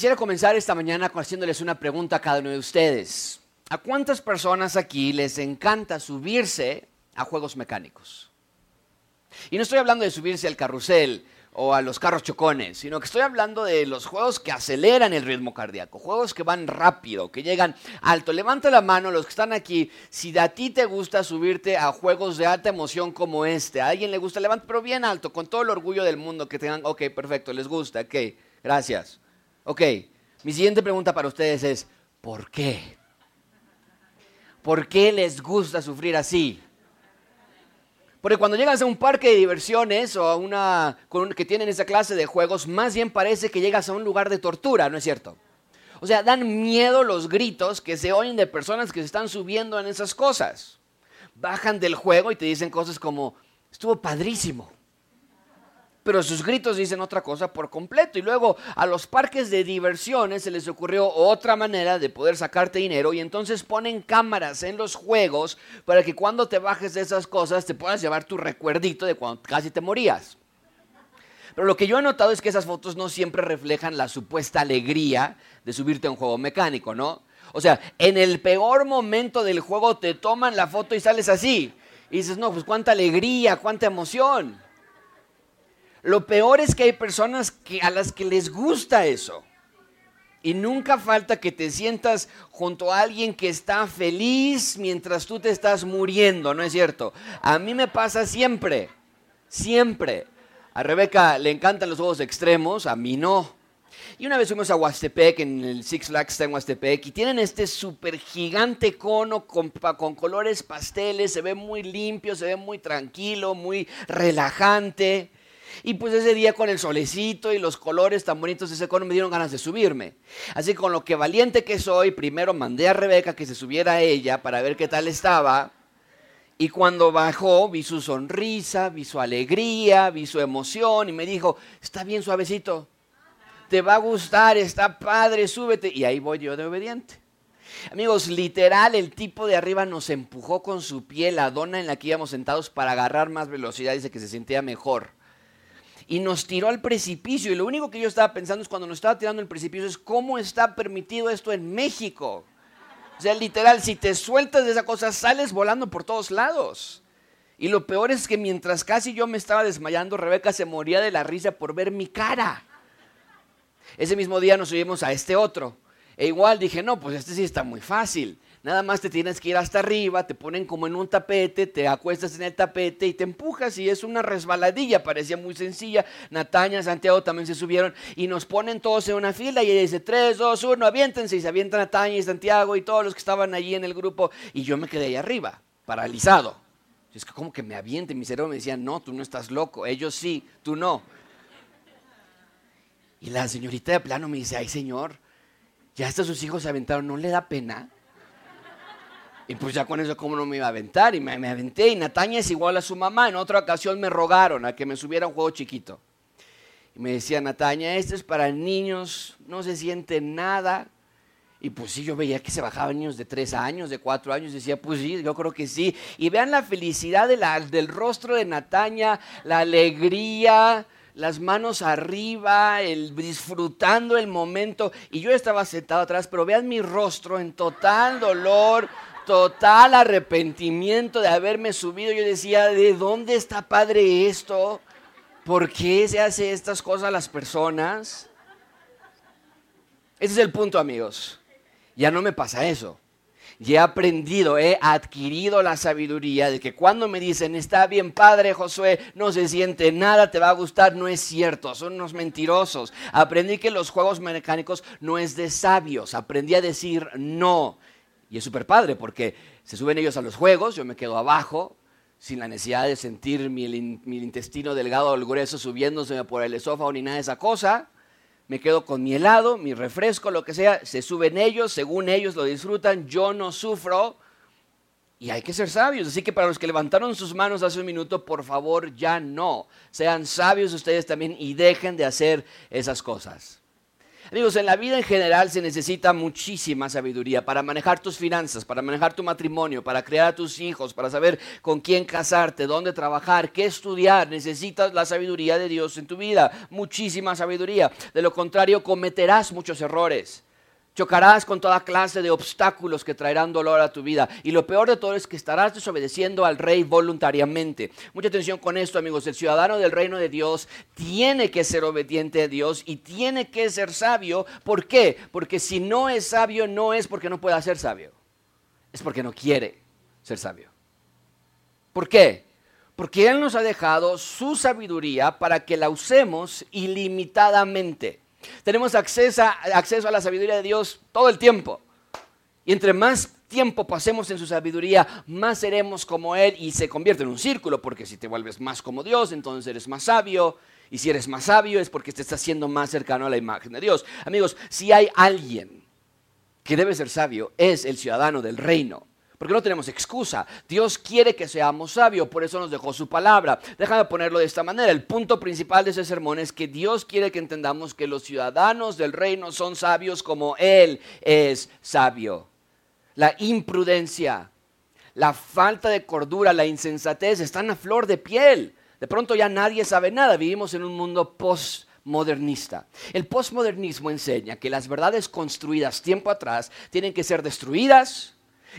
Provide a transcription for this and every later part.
Quisiera comenzar esta mañana haciéndoles una pregunta a cada uno de ustedes. ¿A cuántas personas aquí les encanta subirse a juegos mecánicos? Y no estoy hablando de subirse al carrusel o a los carros chocones, sino que estoy hablando de los juegos que aceleran el ritmo cardíaco, juegos que van rápido, que llegan alto. Levanta la mano los que están aquí, si a ti te gusta subirte a juegos de alta emoción como este, a alguien le gusta, levanta, pero bien alto, con todo el orgullo del mundo que tengan, ok, perfecto, les gusta, ok, gracias. Ok, mi siguiente pregunta para ustedes es, ¿por qué? ¿Por qué les gusta sufrir así? Porque cuando llegas a un parque de diversiones o a una que tienen esa clase de juegos, más bien parece que llegas a un lugar de tortura, ¿no es cierto? O sea, dan miedo los gritos que se oyen de personas que se están subiendo en esas cosas. Bajan del juego y te dicen cosas como, estuvo padrísimo pero sus gritos dicen otra cosa por completo. Y luego a los parques de diversiones se les ocurrió otra manera de poder sacarte dinero y entonces ponen cámaras en los juegos para que cuando te bajes de esas cosas te puedas llevar tu recuerdito de cuando casi te morías. Pero lo que yo he notado es que esas fotos no siempre reflejan la supuesta alegría de subirte a un juego mecánico, ¿no? O sea, en el peor momento del juego te toman la foto y sales así. Y dices, no, pues cuánta alegría, cuánta emoción. Lo peor es que hay personas a las que les gusta eso. Y nunca falta que te sientas junto a alguien que está feliz mientras tú te estás muriendo, ¿no es cierto? A mí me pasa siempre, siempre. A Rebeca le encantan los juegos extremos, a mí no. Y una vez fuimos a Huastepec, en el Six Flags está en Huastepec, y tienen este súper gigante cono con, con colores pasteles, se ve muy limpio, se ve muy tranquilo, muy relajante. Y pues ese día con el solecito y los colores tan bonitos de ese cono me dieron ganas de subirme. Así con lo que valiente que soy, primero mandé a Rebeca que se subiera a ella para ver qué tal estaba. Y cuando bajó, vi su sonrisa, vi su alegría, vi su emoción y me dijo, está bien suavecito, te va a gustar, está padre, súbete. Y ahí voy yo de obediente. Amigos, literal, el tipo de arriba nos empujó con su pie la dona en la que íbamos sentados para agarrar más velocidad, dice que se sentía mejor y nos tiró al precipicio. Y lo único que yo estaba pensando es cuando nos estaba tirando al precipicio es cómo está permitido esto en México. O sea, literal, si te sueltas de esa cosa, sales volando por todos lados. Y lo peor es que mientras casi yo me estaba desmayando, Rebeca se moría de la risa por ver mi cara. Ese mismo día nos subimos a este otro. E igual dije, no, pues este sí está muy fácil. Nada más te tienes que ir hasta arriba, te ponen como en un tapete, te acuestas en el tapete y te empujas y es una resbaladilla, parecía muy sencilla. Nataña, Santiago también se subieron y nos ponen todos en una fila y ella dice 3, 2, 1, aviéntense y se avientan Nataña y Santiago y todos los que estaban allí en el grupo y yo me quedé ahí arriba, paralizado. Es que como que me aviente, mi cerebro me decía, no, tú no estás loco, ellos sí, tú no. Y la señorita de plano me dice, ay señor, ya hasta sus hijos se aventaron, ¿no le da pena? Y pues ya con eso, ¿cómo no me iba a aventar? Y me, aventé. Y Nataña es igual a su mamá. En otra ocasión me rogaron a que me subiera a un juego chiquito. Y me decía Nataña, este es para niños, no se siente nada. Y pues sí, yo veía que se bajaban niños de tres años, de cuatro años. Decía, pues sí, yo creo que sí. Y vean la felicidad del rostro de Nataña, la alegría, las manos arriba, el, disfrutando el momento. Y yo estaba sentado atrás, pero vean mi rostro en total dolor total arrepentimiento de haberme subido. Yo decía, ¿de dónde está padre esto? ¿Por qué se hace estas cosas a las personas? Ese es el punto, amigos. Ya no me pasa eso. Ya he aprendido, he adquirido la sabiduría de que cuando me dicen, está bien padre Josué, no se siente nada, te va a gustar, no es cierto, son unos mentirosos. Aprendí que los juegos mecánicos no es de sabios, aprendí a decir no. Y es súper padre porque se suben ellos a los juegos, yo me quedo abajo, sin la necesidad de sentir mi, intestino delgado el grueso subiéndose por el esófago ni nada de esa cosa. Me quedo con mi helado, mi refresco, lo que sea. Se suben ellos, según ellos lo disfrutan, yo no sufro. Y hay que ser sabios. Así que para los que levantaron sus manos hace un minuto, por favor, ya no. Sean sabios ustedes también y dejen de hacer esas cosas. Amigos, en la vida en general se necesita muchísima sabiduría para manejar tus finanzas, para manejar tu matrimonio, para crear a tus hijos, para saber con quién casarte, dónde trabajar, qué estudiar. Necesitas la sabiduría de Dios en tu vida, muchísima sabiduría. De lo contrario, cometerás muchos errores. Chocarás con toda clase de obstáculos que traerán dolor a tu vida. Y lo peor de todo es que estarás desobedeciendo al rey voluntariamente. Mucha atención con esto, amigos. El ciudadano del reino de Dios tiene que ser obediente a Dios y tiene que ser sabio. ¿Por qué? Porque si no es sabio, no es porque no pueda ser sabio. Es porque no quiere ser sabio. ¿Por qué? Porque Él nos ha dejado su sabiduría para que la usemos ilimitadamente. Tenemos acceso a, acceso a la sabiduría de Dios todo el tiempo. Y entre más tiempo pasemos en su sabiduría, más seremos como Él y se convierte en un círculo, porque si te vuelves más como Dios, entonces eres más sabio. Y si eres más sabio es porque te estás haciendo más cercano a la imagen de Dios. Amigos, si hay alguien que debe ser sabio, es el ciudadano del reino. Porque no tenemos excusa. Dios quiere que seamos sabios, por eso nos dejó su palabra. Déjame ponerlo de esta manera. El punto principal de ese sermón es que Dios quiere que entendamos que los ciudadanos del reino son sabios como Él es sabio. La imprudencia, la falta de cordura, la insensatez están a flor de piel. De pronto ya nadie sabe nada. Vivimos en un mundo postmodernista. El postmodernismo enseña que las verdades construidas tiempo atrás tienen que ser destruidas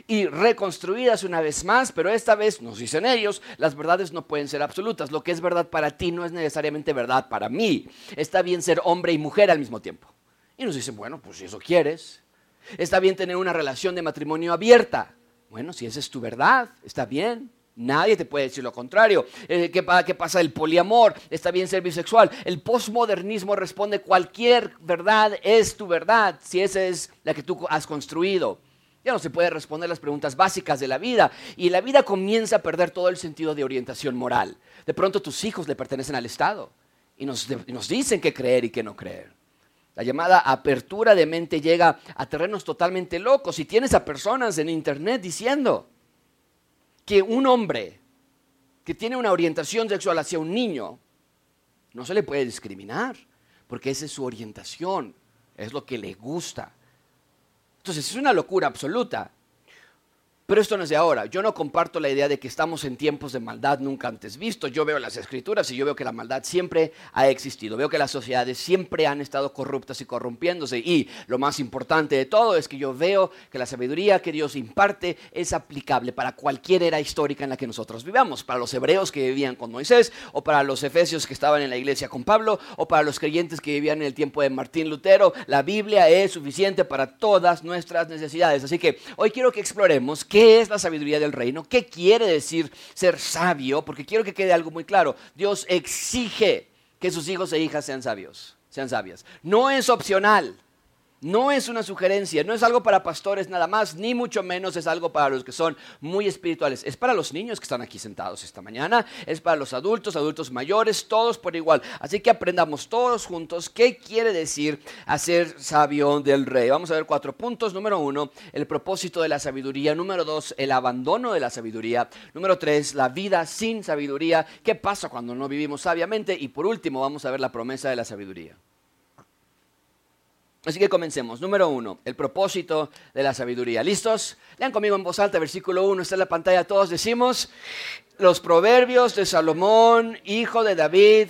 y reconstruidas una vez más, pero esta vez, nos dicen ellos, las verdades no pueden ser absolutas. Lo que es verdad para ti no es necesariamente verdad para mí. Está bien ser hombre y mujer al mismo tiempo. Y nos dicen, bueno, pues si eso quieres. Está bien tener una relación de matrimonio abierta. Bueno, si esa es tu verdad, está bien. Nadie te puede decir lo contrario. Eh, ¿qué, ¿Qué pasa el poliamor? Está bien ser bisexual. El posmodernismo responde cualquier verdad es tu verdad, si esa es la que tú has construido. Ya no se puede responder las preguntas básicas de la vida y la vida comienza a perder todo el sentido de orientación moral. De pronto tus hijos le pertenecen al Estado y nos, dicen qué creer y qué no creer. La llamada apertura de mente llega a terrenos totalmente locos y tienes a personas en internet diciendo que un hombre que tiene una orientación sexual hacia un niño no se le puede discriminar porque esa es su orientación, es lo que le gusta. Entonces es una locura absoluta. Pero esto no es de ahora. Yo no comparto la idea de que estamos en tiempos de maldad nunca antes vistos. Yo veo las escrituras y yo veo que la maldad siempre ha existido. Veo que las sociedades siempre han estado corruptas y corrompiéndose. Y lo más importante de todo es que yo veo que la sabiduría que Dios imparte es aplicable para cualquier era histórica en la que nosotros vivamos. Para los hebreos que vivían con Moisés, o para los efesios que estaban en la iglesia con Pablo, o para los creyentes que vivían en el tiempo de Martín Lutero. La Biblia es suficiente para todas nuestras necesidades. Así que hoy quiero que exploremos qué ¿Qué es la sabiduría del reino? ¿Qué quiere decir ser sabio? Porque quiero que quede algo muy claro. Dios exige que sus hijos e hijas sean sabios, sean sabias. No es opcional. No es una sugerencia, no es algo para pastores nada más, ni mucho menos es algo para los que son muy espirituales. Es para los niños que están aquí sentados esta mañana, es para los adultos, adultos mayores, todos por igual. Así que aprendamos todos juntos qué quiere decir hacer sabio del rey. Vamos a ver cuatro puntos. Número uno, el propósito de la sabiduría. Número dos, el abandono de la sabiduría. Número tres, la vida sin sabiduría. ¿Qué pasa cuando no vivimos sabiamente? Y por último, vamos a ver la promesa de la sabiduría. Así que comencemos. Número uno, el propósito de la sabiduría. ¿Listos? Lean conmigo en voz alta, versículo uno, está en la pantalla. Todos decimos, los proverbios de Salomón, hijo de David.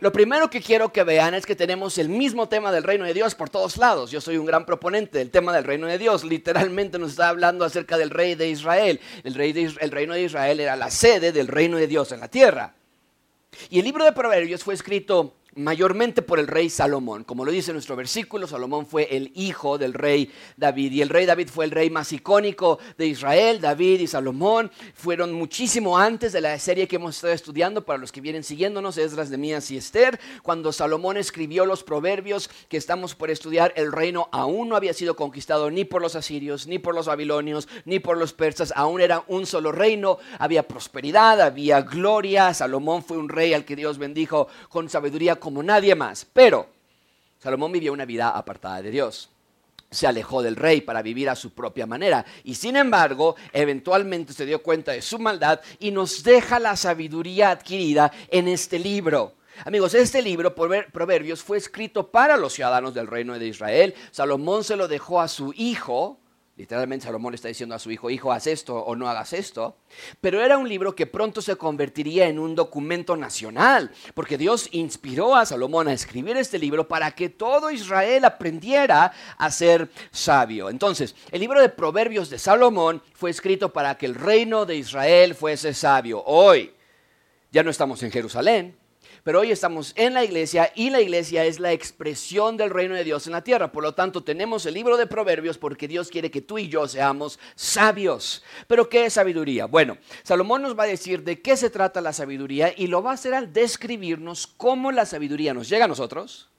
Lo primero que quiero que vean es que tenemos el mismo tema del reino de Dios por todos lados. Yo soy un gran proponente del tema del reino de Dios. Literalmente nos está hablando acerca del rey de Israel. El, rey el reino de Israel era la sede del reino de Dios en la tierra. Y el libro de Proverbios fue escrito mayormente por el rey Salomón. Como lo dice nuestro versículo, Salomón fue el hijo del rey David y el rey David fue el rey más icónico de Israel. David y Salomón fueron muchísimo antes de la serie que hemos estado estudiando para los que vienen siguiéndonos, Esdras, Mías y Esther. Cuando Salomón escribió los proverbios que estamos por estudiar, el reino aún no había sido conquistado ni por los asirios, ni por los babilonios, ni por los persas, aún era un solo reino, había prosperidad, había gloria. Salomón fue un rey al que Dios bendijo con sabiduría como nadie más. Pero Salomón vivió una vida apartada de Dios. Se alejó del rey para vivir a su propia manera. Y sin embargo, eventualmente se dio cuenta de su maldad y nos deja la sabiduría adquirida en este libro. Amigos, este libro, Proverbios, fue escrito para los ciudadanos del reino de Israel. Salomón se lo dejó a su hijo, Literalmente Salomón le está diciendo a su hijo, hijo, haz esto o no hagas esto. Pero era un libro que pronto se convertiría en un documento nacional, porque Dios inspiró a Salomón a escribir este libro para que todo Israel aprendiera a ser sabio. Entonces, el libro de Proverbios de Salomón fue escrito para que el reino de Israel fuese sabio. Hoy ya no estamos en Jerusalén, pero hoy estamos en la iglesia y la iglesia es la expresión del reino de Dios en la tierra. Por lo tanto, tenemos el libro de Proverbios porque Dios quiere que tú y yo seamos sabios. Pero ¿qué es sabiduría? Bueno, Salomón nos va a decir de qué se trata la sabiduría y lo va a hacer al describirnos cómo la sabiduría nos llega a nosotros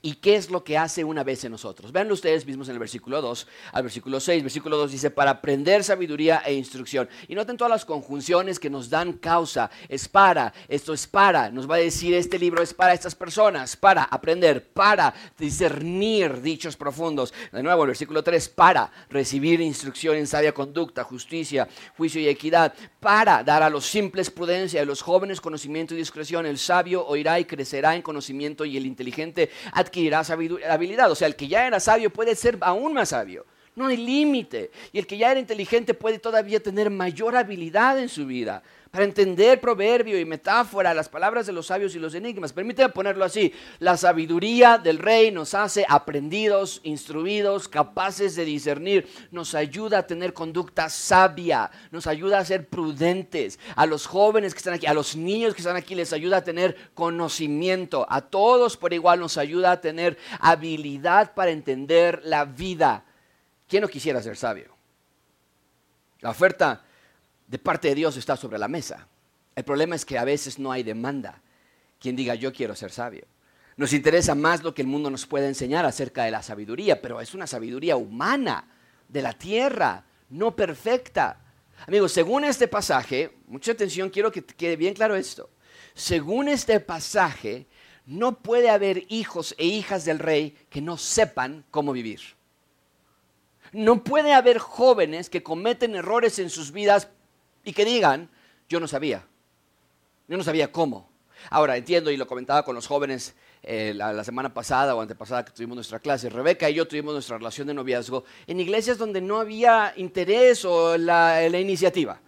¿Y qué es lo que hace una vez en nosotros? Veanlo ustedes mismos en el versículo 2 al versículo 6. Versículo 2 dice, para aprender sabiduría e instrucción. Y noten todas las conjunciones que nos dan causa. Es para, esto es para. Nos va a decir, este libro es para estas personas, para aprender, para discernir dichos profundos. De nuevo, el versículo 3, para recibir instrucción en sabia conducta, justicia, juicio y equidad. Para dar a los simples prudencia, a los jóvenes conocimiento y discreción. El sabio oirá y crecerá en conocimiento y el inteligente adquirirá habilidad. O sea, el que ya era sabio puede ser aún más sabio. No hay límite. Y el que ya era inteligente puede todavía tener mayor habilidad en su vida para entender proverbio y metáfora, las palabras de los sabios y los enigmas. Permíteme ponerlo así. La sabiduría del rey nos hace aprendidos, instruidos, capaces de discernir. Nos ayuda a tener conducta sabia. Nos ayuda a ser prudentes. A los jóvenes que están aquí, a los niños que están aquí, les ayuda a tener conocimiento. A todos por igual nos ayuda a tener habilidad para entender la vida. ¿Quién no quisiera ser sabio? La oferta de parte de Dios está sobre la mesa. El problema es que a veces no hay demanda. Quien diga yo quiero ser sabio. Nos interesa más lo que el mundo nos puede enseñar acerca de la sabiduría, pero es una sabiduría humana, de la tierra, no perfecta. Amigos, según este pasaje, mucha atención, quiero que quede bien claro esto. Según este pasaje, no puede haber hijos e hijas del rey que no sepan cómo vivir. No puede haber jóvenes que cometen errores en sus vidas y que digan, yo no sabía, yo no sabía cómo. Ahora, entiendo y lo comentaba con los jóvenes eh, la, semana pasada o antepasada que tuvimos nuestra clase, Rebeca y yo tuvimos nuestra relación de noviazgo en iglesias donde no había interés o la, iniciativa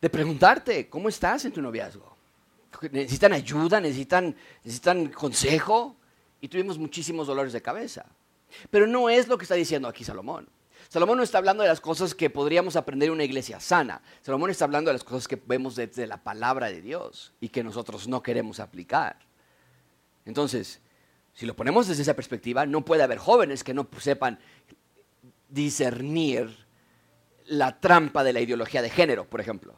de preguntarte, ¿cómo estás en tu noviazgo? ¿Necesitan ayuda? ¿Necesitan, necesitan consejo? Y tuvimos muchísimos dolores de cabeza. Pero no es lo que está diciendo aquí Salomón. Salomón no está hablando de las cosas que podríamos aprender en una iglesia sana. Salomón está hablando de las cosas que vemos desde la palabra de Dios y que nosotros no queremos aplicar. Entonces, si lo ponemos desde esa perspectiva, no puede haber jóvenes que no sepan discernir la trampa de la ideología de género, por ejemplo.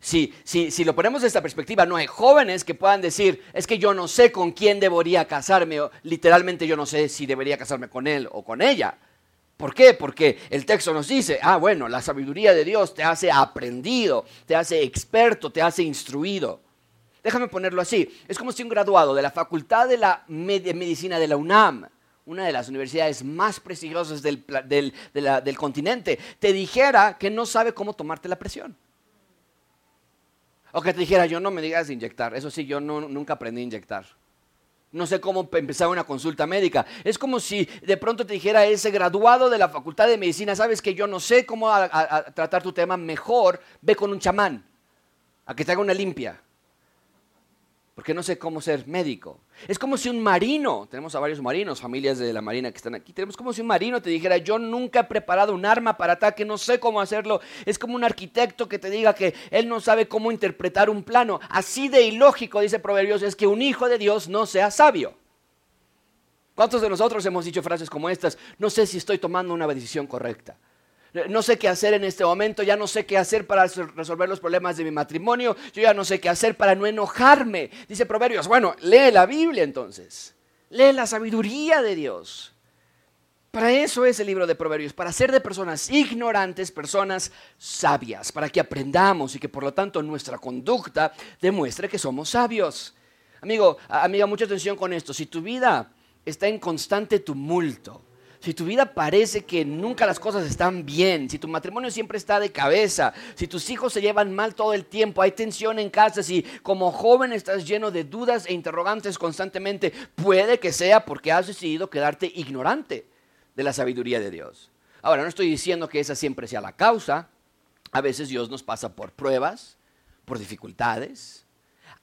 Si, si, lo ponemos desde esta perspectiva, no hay jóvenes que puedan decir, es que yo no sé con quién debería casarme, o literalmente yo no sé si debería casarme con él o con ella. ¿Por qué? Porque el texto nos dice, ah, bueno, la sabiduría de Dios te hace aprendido, te hace experto, te hace instruido. Déjame ponerlo así. Es como si un graduado de la Facultad de la Medicina de la UNAM, una de las universidades más prestigiosas del, continente, te dijera que no sabe cómo tomarte la presión. O que te dijera, yo no me digas inyectar. Eso sí, yo nunca aprendí a inyectar no sé cómo empezar una consulta médica. Es como si de pronto te dijera ese graduado de la Facultad de Medicina, sabes que yo no sé cómo tratar tu tema mejor, ve con un chamán a que te haga una limpia porque no sé cómo ser médico. Es como si un marino, tenemos a varios marinos, familias de la marina que están aquí, tenemos como si un marino te dijera, yo nunca he preparado un arma para ataque, no sé cómo hacerlo. Es como un arquitecto que te diga que él no sabe cómo interpretar un plano. Así de ilógico, dice Proverbios, es que un hijo de Dios no sea sabio. ¿Cuántos de nosotros hemos dicho frases como estas? No sé si estoy tomando una decisión correcta no sé qué hacer en este momento, ya no sé qué hacer para resolver los problemas de mi matrimonio, yo ya no sé qué hacer para no enojarme. Dice Proverbios, bueno, lee la Biblia entonces, lee la sabiduría de Dios. Para eso es el libro de Proverbios, para hacer de personas ignorantes personas sabias, para que aprendamos y que por lo tanto nuestra conducta demuestre que somos sabios. Amigo, amiga, mucha atención con esto. Si tu vida está en constante tumulto, si tu vida parece que nunca las cosas están bien, si tu matrimonio siempre está de cabeza, si tus hijos se llevan mal todo el tiempo, hay tensión en casa, si como joven estás lleno de dudas e interrogantes constantemente, puede que sea porque has decidido quedarte ignorante de la sabiduría de Dios. Ahora, no estoy diciendo que esa siempre sea la causa. A veces Dios nos pasa por pruebas, por dificultades,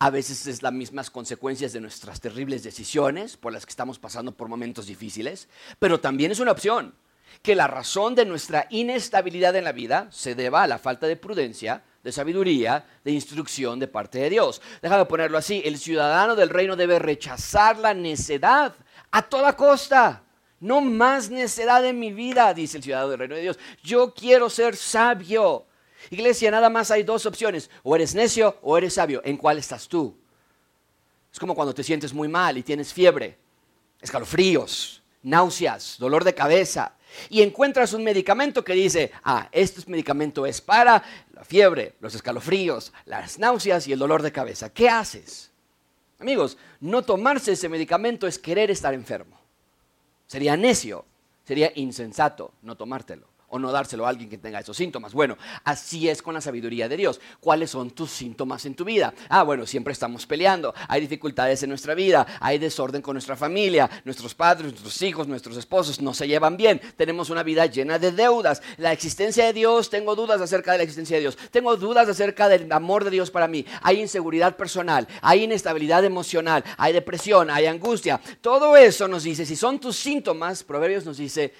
a veces es las mismas consecuencias de nuestras terribles decisiones por las que estamos pasando por momentos difíciles, pero también es una opción que la razón de nuestra inestabilidad en la vida se deba a la falta de prudencia, de sabiduría, de instrucción de parte de Dios. Déjame ponerlo así, el ciudadano del reino debe rechazar la necedad a toda costa. No más necedad en mi vida, dice el ciudadano del reino de Dios. Yo quiero ser sabio. Iglesia, nada más hay dos opciones. O eres necio o eres sabio. ¿En cuál estás tú? Es como cuando te sientes muy mal y tienes fiebre, escalofríos, náuseas, dolor de cabeza. Y encuentras un medicamento que dice, ah, este medicamento es para la fiebre, los escalofríos, las náuseas y el dolor de cabeza. ¿Qué haces? Amigos, no tomarse ese medicamento es querer estar enfermo. Sería necio, sería insensato no tomártelo o no dárselo a alguien que tenga esos síntomas. Bueno, así es con la sabiduría de Dios. ¿Cuáles son tus síntomas en tu vida? Ah, bueno, siempre estamos peleando, hay dificultades en nuestra vida, hay desorden con nuestra familia, nuestros padres, nuestros hijos, nuestros esposos no se llevan bien, tenemos una vida llena de deudas, la existencia de Dios, tengo dudas acerca de la existencia de Dios, tengo dudas acerca del amor de Dios para mí, hay inseguridad personal, hay inestabilidad emocional, hay depresión, hay angustia. Todo eso nos dice, si son tus síntomas, Proverbios nos dice,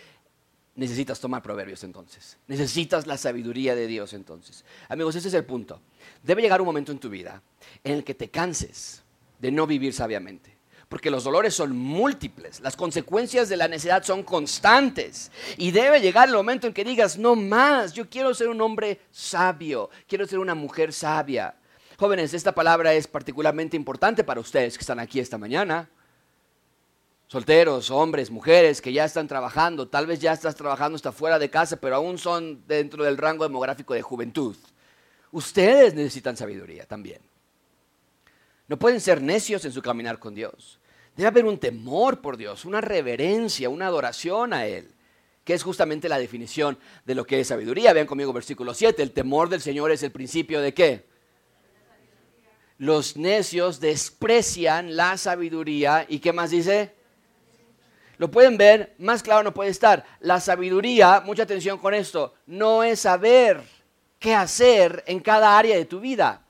necesitas tomar proverbios entonces. Necesitas la sabiduría de Dios entonces. Amigos, ese es el punto. Debe llegar un momento en tu vida en el que te canses de no vivir sabiamente. Porque los dolores son múltiples, las consecuencias de la necedad son constantes. Y debe llegar el momento en que digas, no más, yo quiero ser un hombre sabio, quiero ser una mujer sabia. Jóvenes, esta palabra es particularmente importante para ustedes que están aquí esta mañana solteros, hombres, mujeres que ya están trabajando, tal vez ya estás trabajando hasta fuera de casa, pero aún son dentro del rango demográfico de juventud. Ustedes necesitan sabiduría también. No pueden ser necios en su caminar con Dios. Debe haber un temor por Dios, una reverencia, una adoración a Él, que es justamente la definición de lo que es sabiduría. Vean conmigo versículo 7, el temor del Señor es el principio de qué? Los necios desprecian la sabiduría y ¿qué más dice? Lo pueden ver, más claro no puede estar. La sabiduría, mucha atención con esto, no es saber qué hacer en cada área de tu vida.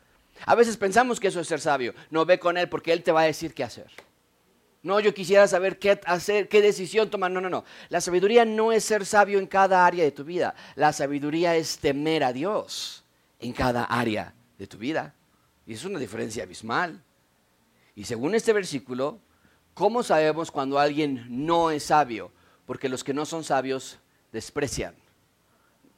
A veces pensamos que eso es ser sabio. No ve con él porque él te va a decir qué hacer. No, yo quisiera saber qué hacer, qué decisión tomar. No, no, no. La sabiduría no es ser sabio en cada área de tu vida. La sabiduría es temer a Dios en cada área de tu vida. Y es una diferencia abismal. Y según este versículo, ¿Cómo sabemos cuando alguien no es sabio? Porque los que no son sabios desprecian.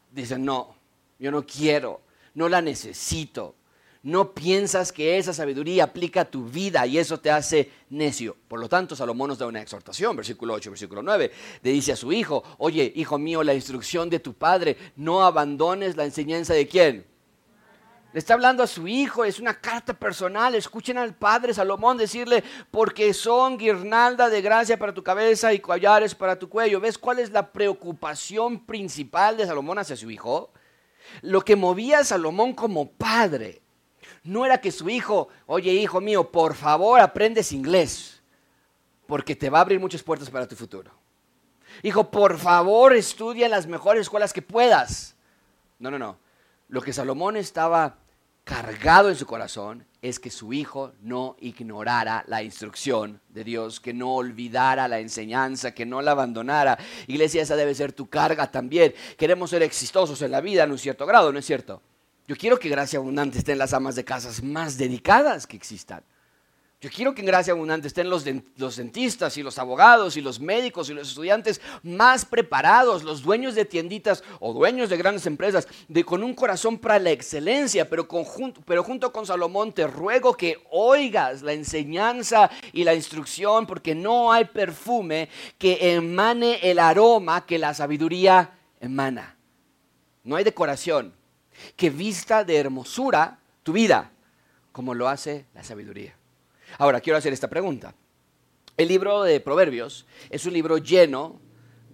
Dicen, no, yo no quiero, no la necesito. No piensas que esa sabiduría aplica a tu vida y eso te hace necio. Por lo tanto, Salomón nos da una exhortación, versículo 8, versículo 9. Le dice a su hijo, oye, hijo mío, la instrucción de tu padre, no abandones la enseñanza de quién? Le está hablando a su hijo, es una carta personal. Escuchen al padre Salomón decirle, porque son guirnalda de gracia para tu cabeza y collares para tu cuello. ¿Ves cuál es la preocupación principal de Salomón hacia su hijo? Lo que movía a Salomón como padre no era que su hijo, oye hijo mío, por favor aprendes inglés, porque te va a abrir muchas puertas para tu futuro. Hijo, por favor estudia en las mejores escuelas que puedas. No, no, no. Lo que Salomón estaba cargado en su corazón es que su hijo no ignorara la instrucción de Dios, que no olvidara la enseñanza, que no la abandonara. Iglesia, esa debe ser tu carga también. Queremos ser exitosos en la vida en un cierto grado, ¿no es cierto? Yo quiero que Gracia Abundante esté en las amas de casas más dedicadas que existan. Yo quiero que en Gracia Abundante estén los, dentistas y los abogados y los médicos y los estudiantes más preparados, los dueños de tienditas o dueños de grandes empresas, de, con un corazón para la excelencia, pero, pero junto con Salomón te ruego que oigas la enseñanza y la instrucción, porque no hay perfume que emane el aroma que la sabiduría emana. No hay decoración que vista de hermosura tu vida como lo hace la sabiduría. Ahora, quiero hacer esta pregunta. El libro de Proverbios es un libro lleno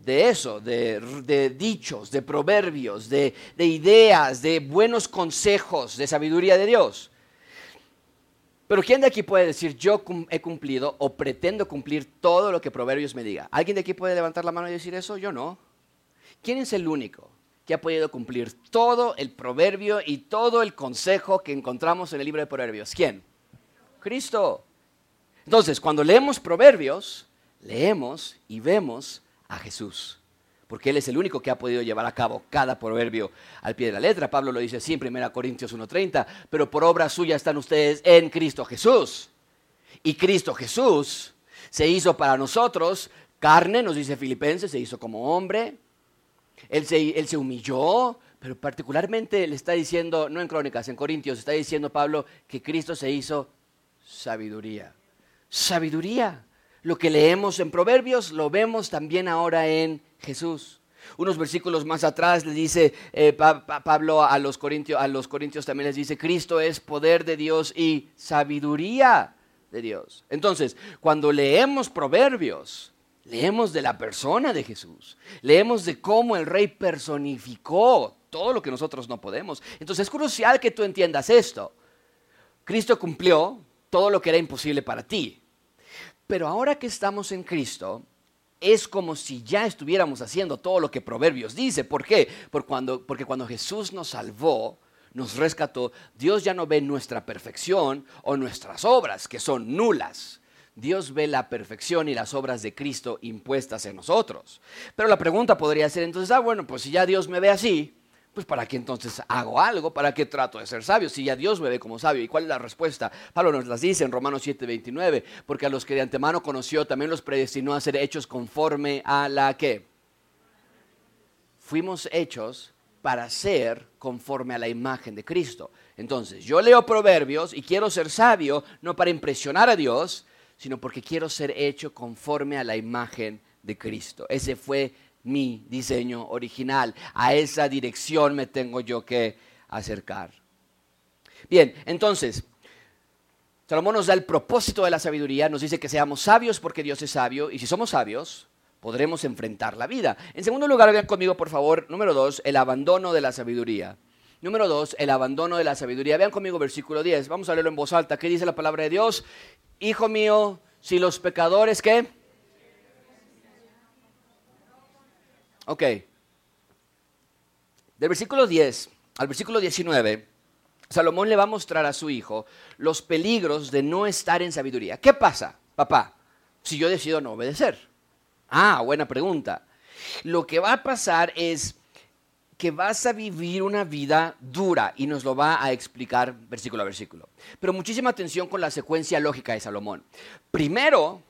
de eso, de, dichos, de proverbios, de, de ideas, de buenos consejos, de sabiduría de Dios. Pero ¿quién de aquí puede decir, yo he cumplido o pretendo cumplir todo lo que Proverbios me diga? ¿Alguien de aquí puede levantar la mano y decir eso? Yo no. ¿Quién es el único que ha podido cumplir todo el proverbio y todo el consejo que encontramos en el libro de Proverbios? ¿Quién? Cristo. Entonces, cuando leemos Proverbios, leemos y vemos a Jesús porque Él es el único que ha podido llevar a cabo cada proverbio al pie de la letra. Pablo lo dice así en 1 Corintios 1.30, pero por obra suya están ustedes en Cristo Jesús. Y Cristo Jesús se hizo para nosotros carne, nos dice Filipenses, se hizo como hombre. Él se, él se humilló, pero particularmente le está diciendo, no en Crónicas, en Corintios, está diciendo Pablo que Cristo se hizo sabiduría. Sabiduría. Lo que leemos en Proverbios lo vemos también ahora en Jesús. Unos versículos más atrás le dice eh, Pablo a los, corintios, a los corintios también les dice, Cristo es poder de Dios y sabiduría de Dios. Entonces, cuando leemos Proverbios, leemos de la persona de Jesús, leemos de cómo el rey personificó todo lo que nosotros no podemos. Entonces es crucial que tú entiendas esto. Cristo cumplió todo lo que era imposible para ti. Pero ahora que estamos en Cristo, es como si ya estuviéramos haciendo todo lo que Proverbios dice. ¿Por qué? Porque cuando, porque cuando Jesús nos salvó, nos rescató, Dios ya no ve nuestra perfección o nuestras obras, que son nulas. Dios ve la perfección y las obras de Cristo impuestas en nosotros. Pero la pregunta podría ser entonces, ah, bueno, pues si ya Dios me ve así, pues ¿para qué entonces hago algo? ¿Para qué trato de ser sabio? Si ya Dios me ve como sabio. ¿Y cuál es la respuesta? Pablo nos las dice en Romanos 7:29, porque a los que de antemano conoció también los predestinó a ser hechos conforme a la que fuimos hechos para ser conforme a la imagen de Cristo. Entonces, yo leo proverbios y quiero ser sabio, no para impresionar a Dios, sino porque quiero ser hecho conforme a la imagen de Cristo. Ese fue mi diseño original. A esa dirección me tengo yo que acercar. Bien, entonces, Salomón nos da el propósito de la sabiduría, nos dice que seamos sabios porque Dios es sabio, y si somos sabios, podremos enfrentar la vida. En segundo lugar, vean conmigo, por favor, número dos, el abandono de la sabiduría. Número dos, el abandono de la sabiduría. Vean conmigo versículo 10. Vamos a leerlo en voz alta. ¿Qué dice la palabra de Dios? Hijo mío, si los pecadores, ¿qué? Ok. Del versículo 10 al versículo 19, Salomón le va a mostrar a su hijo los peligros de no estar en sabiduría. ¿Qué pasa, papá, si yo decido no obedecer? Ah, buena pregunta. Lo que va a pasar es que vas a vivir una vida dura y nos lo va a explicar versículo a versículo. Pero muchísima atención con la secuencia lógica de Salomón. Primero,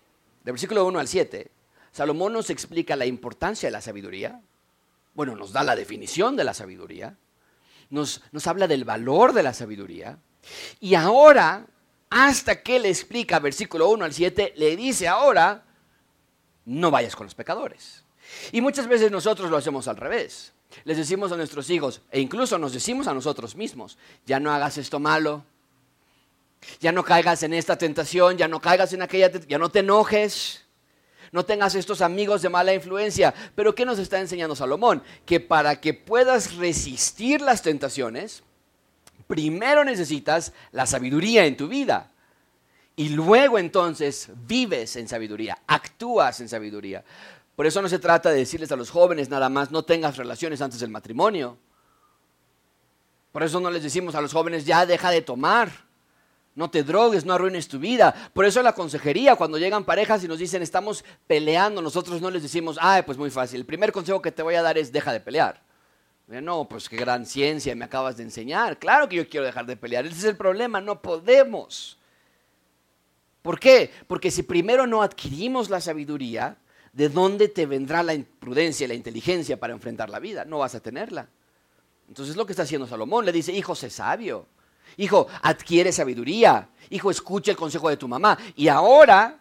del versículo 1 al 7, Salomón nos explica la importancia de la sabiduría. Bueno, nos da la definición de la sabiduría. Nos, nos habla del valor de la sabiduría. Y ahora, hasta que le explica, versículo 1 al 7, le dice ahora, no vayas con los pecadores. Y muchas veces nosotros lo hacemos al revés. Les decimos a nuestros hijos, e incluso nos decimos a nosotros mismos, ya no hagas esto malo, ya no caigas en esta tentación, ya no caigas en aquella, ya no te enojes, no tengas estos amigos de mala influencia. Pero ¿qué nos está enseñando Salomón? Que para que puedas resistir las tentaciones, primero necesitas la sabiduría en tu vida. Y luego entonces vives en sabiduría, actúas en sabiduría. Por eso no se trata de decirles a los jóvenes nada más, no tengas relaciones antes del matrimonio. Por eso no les decimos a los jóvenes, ya deja de tomar. No te drogues, no arruines tu vida. Por eso la consejería, cuando llegan parejas y nos dicen estamos peleando, nosotros no les decimos, ah, pues muy fácil. El primer consejo que te voy a dar es deja de pelear. No, pues qué gran ciencia me acabas de enseñar. Claro que yo quiero dejar de pelear. Ese es el problema, no podemos. ¿Por qué? Porque si primero no adquirimos la sabiduría, ¿de dónde te vendrá la prudencia y la inteligencia para enfrentar la vida? No vas a tenerla. Entonces lo que está haciendo Salomón le dice, hijo, sé sabio. Hijo, adquiere sabiduría. Hijo, escucha el consejo de tu mamá. Y ahora,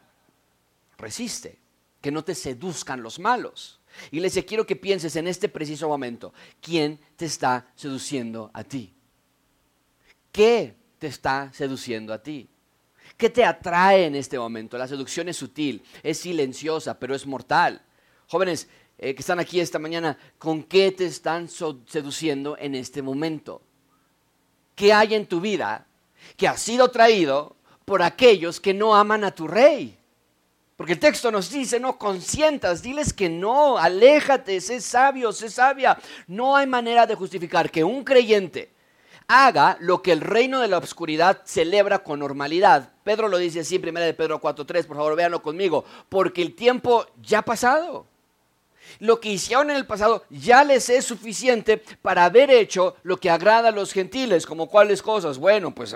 resiste, que no te seduzcan los malos. Iglesia, quiero que pienses en este preciso momento, ¿quién te está seduciendo a ti? ¿Qué te está seduciendo a ti? ¿Qué te atrae en este momento? La seducción es sutil, es silenciosa, pero es mortal. Jóvenes, eh, que están aquí esta mañana, ¿con qué te están seduciendo en este momento? ¿Qué hay en tu vida que ha sido traído por aquellos que no aman a tu rey? Porque el texto nos dice, no consientas, diles que no, aléjate, sé sabio, sé sabia. No hay manera de justificar que un creyente haga lo que el reino de la oscuridad celebra con normalidad. Pedro lo dice así 1 de Pedro 4.3, por favor véanlo conmigo, porque el tiempo ya ha pasado. Lo que hicieron en el pasado ya les es suficiente para haber hecho lo que agrada a los gentiles, como cuáles cosas. Bueno, pues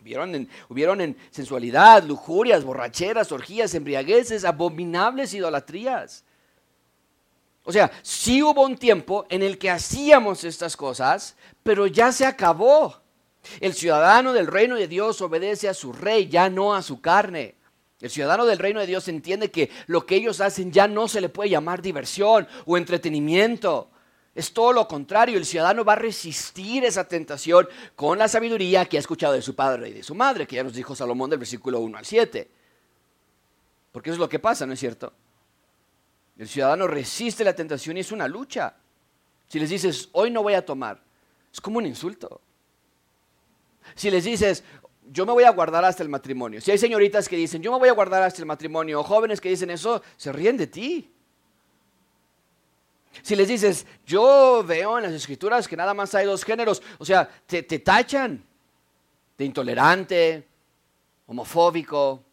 hubieron en, hubieron en sensualidad, lujurias, borracheras, orgías, embriagueces, abominables idolatrías. O sea, sí hubo un tiempo en el que hacíamos estas cosas, pero ya se acabó. El ciudadano del reino de Dios obedece a su rey, ya no a su carne. El ciudadano del reino de Dios entiende que lo que ellos hacen ya no se le puede llamar diversión o entretenimiento. Es todo lo contrario, el ciudadano va a resistir esa tentación con la sabiduría que ha escuchado de su padre y de su madre, que ya nos dijo Salomón del versículo 1 al 7. Porque eso es lo que pasa, ¿no es cierto? El ciudadano resiste la tentación y es una lucha. Si les dices, hoy no voy a tomar, es como un insulto. Si les dices, yo me voy a guardar hasta el matrimonio. Si hay señoritas que dicen, yo me voy a guardar hasta el matrimonio, o jóvenes que dicen eso, se ríen de ti. Si les dices, yo veo en las escrituras que nada más hay dos géneros, o sea, te, te tachan de intolerante, homofóbico,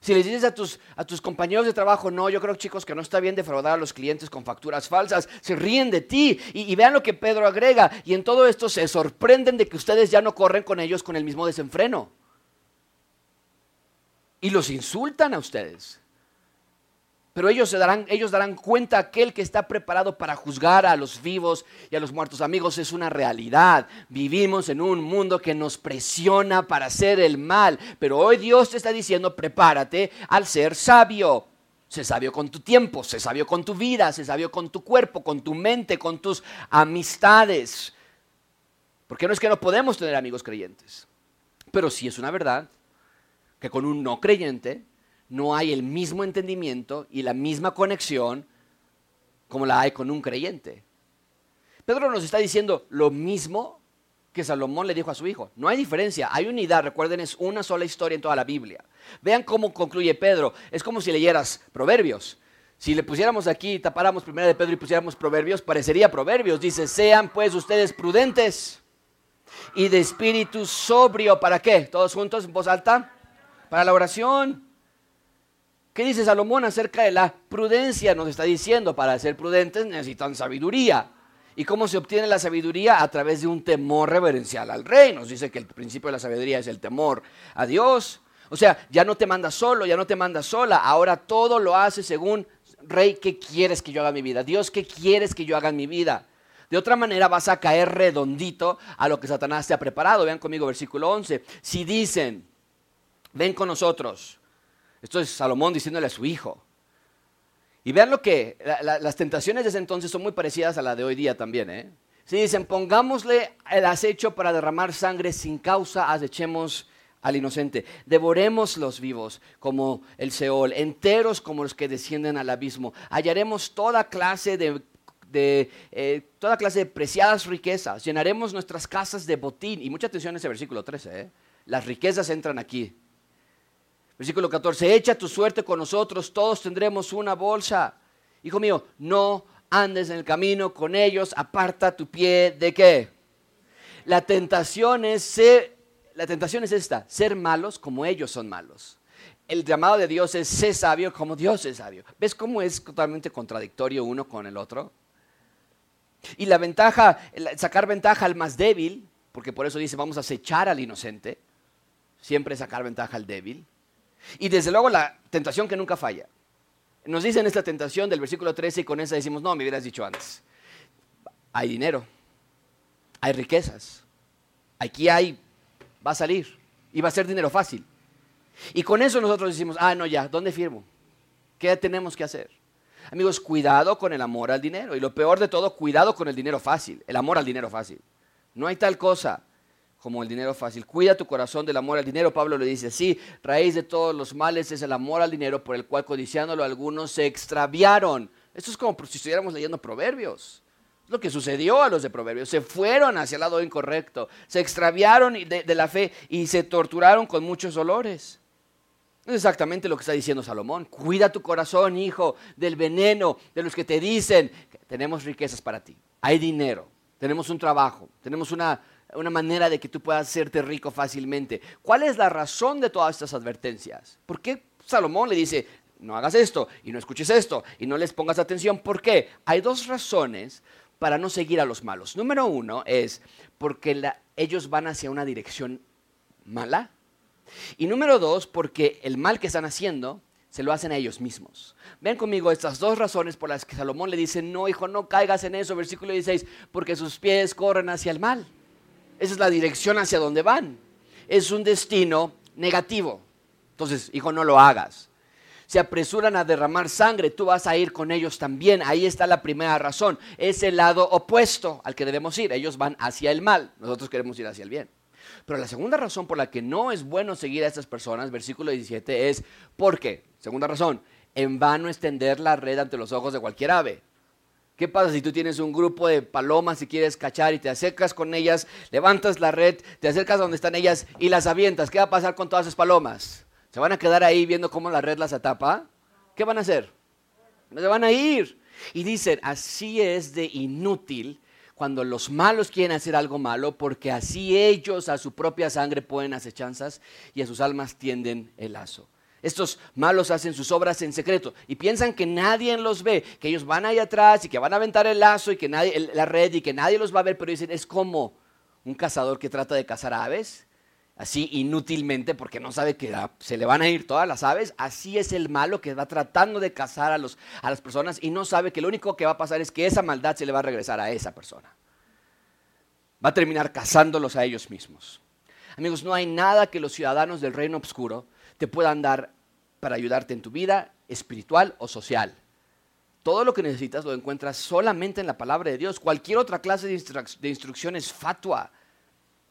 si les dices a tus, a tus compañeros de trabajo, no, yo creo chicos que no está bien defraudar a los clientes con facturas falsas, se ríen de ti y, y, vean lo que Pedro agrega y en todo esto se sorprenden de que ustedes ya no corren con ellos con el mismo desenfreno. Y los insultan a ustedes. Pero ellos, se darán, ellos darán cuenta aquel que está preparado para juzgar a los vivos y a los muertos. Amigos, es una realidad. Vivimos en un mundo que nos presiona para hacer el mal. Pero hoy Dios te está diciendo, prepárate al ser sabio. Sé sabio con tu tiempo, sé sabio con tu vida, sé sabio con tu cuerpo, con tu mente, con tus amistades. Porque no es que no podemos tener amigos creyentes. Pero sí es una verdad que con un no creyente no hay el mismo entendimiento y la misma conexión como la hay con un creyente. Pedro nos está diciendo lo mismo que Salomón le dijo a su hijo. No hay diferencia, hay unidad. Recuerden, es una sola historia en toda la Biblia. Vean cómo concluye Pedro. Es como si leyeras Proverbios. Si le pusiéramos aquí, tapáramos primero de Pedro y pusiéramos Proverbios, parecería Proverbios. Dice, sean pues ustedes prudentes y de espíritu sobrio. ¿Para qué? Todos juntos en voz alta. Para la oración. ¿Qué dice Salomón acerca de la prudencia? Nos está diciendo, para ser prudentes necesitan sabiduría. ¿Y cómo se obtiene la sabiduría? A través de un temor reverencial al rey. Nos dice que el principio de la sabiduría es el temor a Dios. O sea, ya no te manda solo, ya no te manda sola. Ahora todo lo hace según, rey, ¿qué quieres que yo haga en mi vida? Dios, ¿qué quieres que yo haga en mi vida? De otra manera vas a caer redondito a lo que Satanás te ha preparado. Vean conmigo versículo 11. Si dicen, ven con nosotros esto es Salomón diciéndole a su hijo. Y vean lo que las tentaciones de ese entonces son muy parecidas a la de hoy día también. ¿eh? Si dicen, pongámosle el acecho para derramar sangre sin causa, acechemos al inocente. Devoremos los vivos como el Seol, enteros como los que descienden al abismo. Hallaremos toda clase de, eh, toda clase de preciadas riquezas. Llenaremos nuestras casas de botín. Y mucha atención a ese versículo 13. ¿eh? Las riquezas entran aquí. Versículo 14, echa tu suerte con nosotros, todos tendremos una bolsa. Hijo mío, no andes en el camino con ellos, aparta tu pie de qué. La tentación es ser, la tentación es esta, ser malos como ellos son malos. El llamado de Dios es ser sabio como Dios es sabio. ¿Ves cómo es totalmente contradictorio uno con el otro? Y la ventaja, sacar ventaja al más débil, porque por eso dice vamos a acechar al inocente, siempre sacar ventaja al débil. Y desde luego la tentación que nunca falla. Nos dicen esta tentación del versículo 13 y con esa decimos, no, me hubieras dicho antes. Hay dinero, hay riquezas, aquí hay, va a salir y va a ser dinero fácil. Y con eso nosotros decimos, ah, no, ya, ¿dónde firmo? ¿Qué tenemos que hacer? Amigos, cuidado con el amor al dinero. Y lo peor de todo, cuidado con el dinero fácil, el amor al dinero fácil. No hay tal cosa como el dinero fácil. Cuida tu corazón del amor al dinero. Pablo le dice así, raíz de todos los males es el amor al dinero por el cual codiciándolo algunos se extraviaron. Esto es como si estuviéramos leyendo proverbios. Es lo que sucedió a los de proverbios. Se fueron hacia el lado incorrecto, se extraviaron de, de la fe y se torturaron con muchos dolores. Es exactamente lo que está diciendo Salomón. Cuida tu corazón, hijo, del veneno, de los que te dicen, tenemos riquezas para ti, hay dinero, tenemos un trabajo, tenemos una, una manera de que tú puedas hacerte rico fácilmente. ¿Cuál es la razón de todas estas advertencias? ¿Por qué Salomón le dice, no hagas esto y no escuches esto y no les pongas atención? ¿Por qué? Hay dos razones para no seguir a los malos. Número uno es porque ellos van hacia una dirección mala. Y número dos, porque el mal que están haciendo se lo hacen a ellos mismos. Ven conmigo estas dos razones por las que Salomón le dice, no, hijo, no caigas en eso, versículo 16, porque sus pies corren hacia el mal. Esa es la dirección hacia donde van. Es un destino negativo. Entonces, hijo, no lo hagas. Se apresuran a derramar sangre, tú vas a ir con ellos también. Ahí está la primera razón. Es el lado opuesto al que debemos ir. Ellos van hacia el mal, nosotros queremos ir hacia el bien. Pero la segunda razón por la que no es bueno seguir a estas personas, versículo 17, es porque, segunda razón, en vano extender la red ante los ojos de cualquier ave. ¿Qué pasa si tú tienes un grupo de palomas y quieres cachar y te acercas con ellas, levantas la red, te acercas a donde están ellas y las avientas? ¿Qué va a pasar con todas esas palomas? ¿Se van a quedar ahí viendo cómo la red las atapa? ¿Qué van a hacer? No se van a ir. Y dicen, así es de inútil cuando los malos quieren hacer algo malo, porque así ellos a su propia sangre pueden acechanzas y a sus almas tienden el lazo. Estos malos hacen sus obras en secreto y piensan que nadie los ve, que ellos van ahí atrás y que van a aventar el lazo y que nadie, la red y que nadie los va a ver, pero dicen, es como un cazador que trata de cazar aves, así inútilmente porque no sabe que se le van a ir todas las aves, así es el malo que va tratando de cazar a, los, a las personas y no sabe que lo único que va a pasar es que esa maldad se le va a regresar a esa persona. Va a terminar cazándolos a ellos mismos. Amigos, no hay nada que los ciudadanos del reino oscuro te puedan dar para ayudarte en tu vida espiritual o social. Todo lo que necesitas lo encuentras solamente en la palabra de Dios. Cualquier otra clase de, instrucción es fatua.